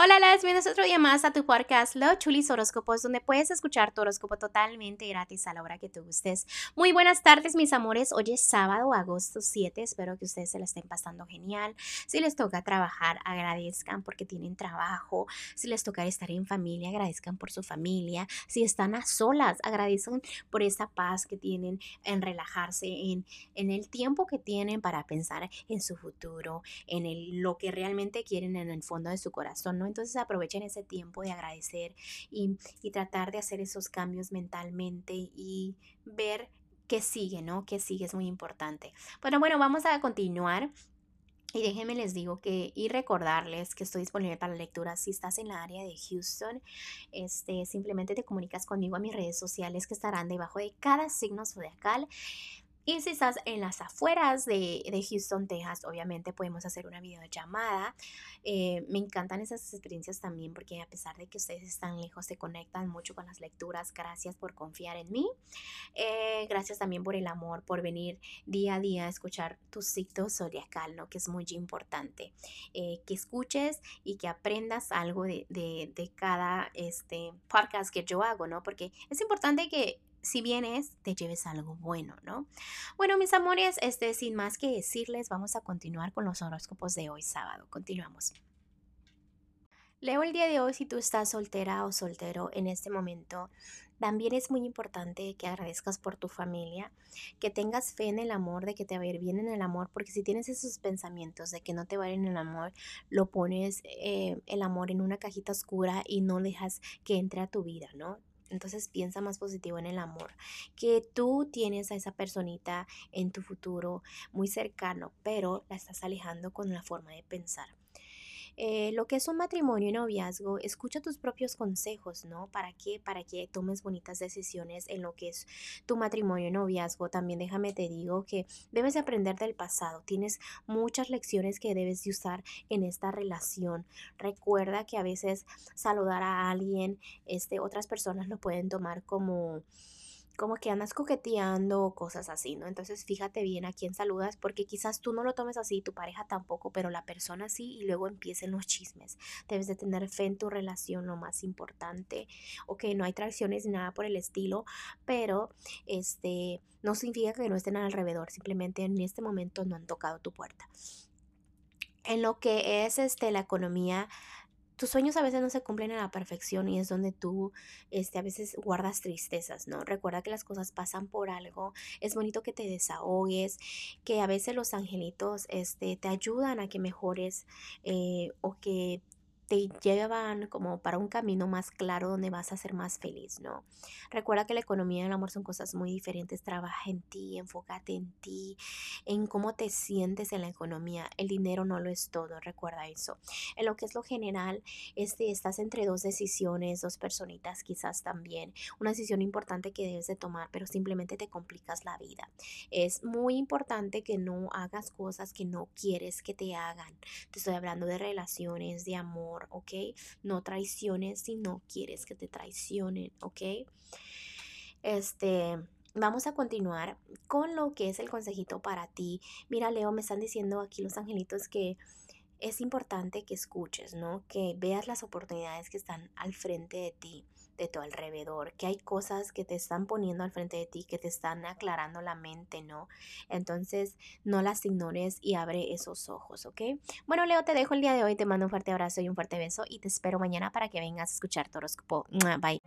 Hola, las bienvenidos otro día más a tu podcast Los Chulis Horóscopos, donde puedes escuchar tu horóscopo totalmente gratis a la hora que tú gustes. Muy buenas tardes, mis amores. Hoy es sábado, agosto 7. Espero que ustedes se la estén pasando genial. Si les toca trabajar, agradezcan porque tienen trabajo. Si les toca estar en familia, agradezcan por su familia. Si están a solas, agradezcan por esa paz que tienen en relajarse, en, en el tiempo que tienen para pensar en su futuro, en el, lo que realmente quieren en el fondo de su corazón, ¿no? Entonces aprovechen ese tiempo de agradecer y, tratar de hacer esos cambios mentalmente y ver qué sigue, ¿no? Qué sigue es muy importante. Bueno, bueno, vamos a continuar. Y déjenme les digo que y recordarles que estoy disponible para lectura si estás en la área de Houston. Este, simplemente te comunicas conmigo a mis redes sociales que estarán debajo de cada signo zodiacal. Y si estás en las afueras de, Houston, Texas, obviamente podemos hacer una videollamada. Eh, me encantan esas experiencias también porque a pesar de que ustedes están lejos, se conectan mucho con las lecturas. Gracias por confiar en mí. Eh, gracias también por el amor, por venir día a día a escuchar tu ciclo zodiacal, ¿no? que es muy importante. Eh, que escuches y que aprendas algo de, de, de cada este, podcast que yo hago, ¿no? Porque es importante que si vienes, te lleves algo bueno, ¿no? Bueno, mis amores, este, sin más que decirles, vamos a continuar con los horóscopos de hoy sábado. Continuamos. Leo el día de hoy si tú estás soltera o soltero en este momento. También es muy importante que agradezcas por tu familia, que tengas fe en el amor, de que te va a ir bien en el amor, porque si tienes esos pensamientos de que no te va a ir en el amor, lo pones eh, el amor en una cajita oscura y no dejas que entre a tu vida, ¿no? Entonces piensa más positivo en el amor, que tú tienes a esa personita en tu futuro muy cercano, pero la estás alejando con la forma de pensar. Eh, lo que es un matrimonio y noviazgo, escucha tus propios consejos, ¿no? ¿Para qué? Para que tomes bonitas decisiones en lo que es tu matrimonio y noviazgo. También déjame te digo que debes aprender del pasado. Tienes muchas lecciones que debes de usar en esta relación. Recuerda que a veces saludar a alguien, este, otras personas lo pueden tomar como como que andas coqueteando o cosas así, ¿no? Entonces fíjate bien a quién saludas porque quizás tú no lo tomes así, tu pareja tampoco, pero la persona sí y luego empiecen los chismes. Debes de tener fe en tu relación, lo más importante. Ok, no hay traiciones ni nada por el estilo, pero este no significa que no estén alrededor, simplemente en este momento no han tocado tu puerta. En lo que es este la economía, tus sueños a veces no se cumplen a la perfección y es donde tú este, a veces guardas tristezas, ¿no? Recuerda que las cosas pasan por algo, es bonito que te desahogues, que a veces los angelitos este, te ayudan a que mejores eh, o que te llevan como para un camino más claro donde vas a ser más feliz, ¿no? Recuerda que la economía y el amor son cosas muy diferentes. Trabaja en ti, enfócate en ti, en cómo te sientes en la economía. El dinero no lo es todo, recuerda eso. En lo que es lo general, este, estás entre dos decisiones, dos personitas quizás también. Una decisión importante que debes de tomar, pero simplemente te complicas la vida. Es muy importante que no hagas cosas que no quieres que te hagan. Te estoy hablando de relaciones, de amor ¿ok? No traiciones si no quieres que te traicionen, ¿ok? Este, vamos a continuar con lo que es el consejito para ti. Mira, Leo, me están diciendo aquí los angelitos que es importante que escuches, ¿no? Que veas las oportunidades que están al frente de ti de tu alrededor, que hay cosas que te están poniendo al frente de ti, que te están aclarando la mente, ¿no? Entonces, no las ignores y abre esos ojos, ¿ok? Bueno, Leo, te dejo el día de hoy, te mando un fuerte abrazo y un fuerte beso y te espero mañana para que vengas a escuchar tu horóscopo. Bye.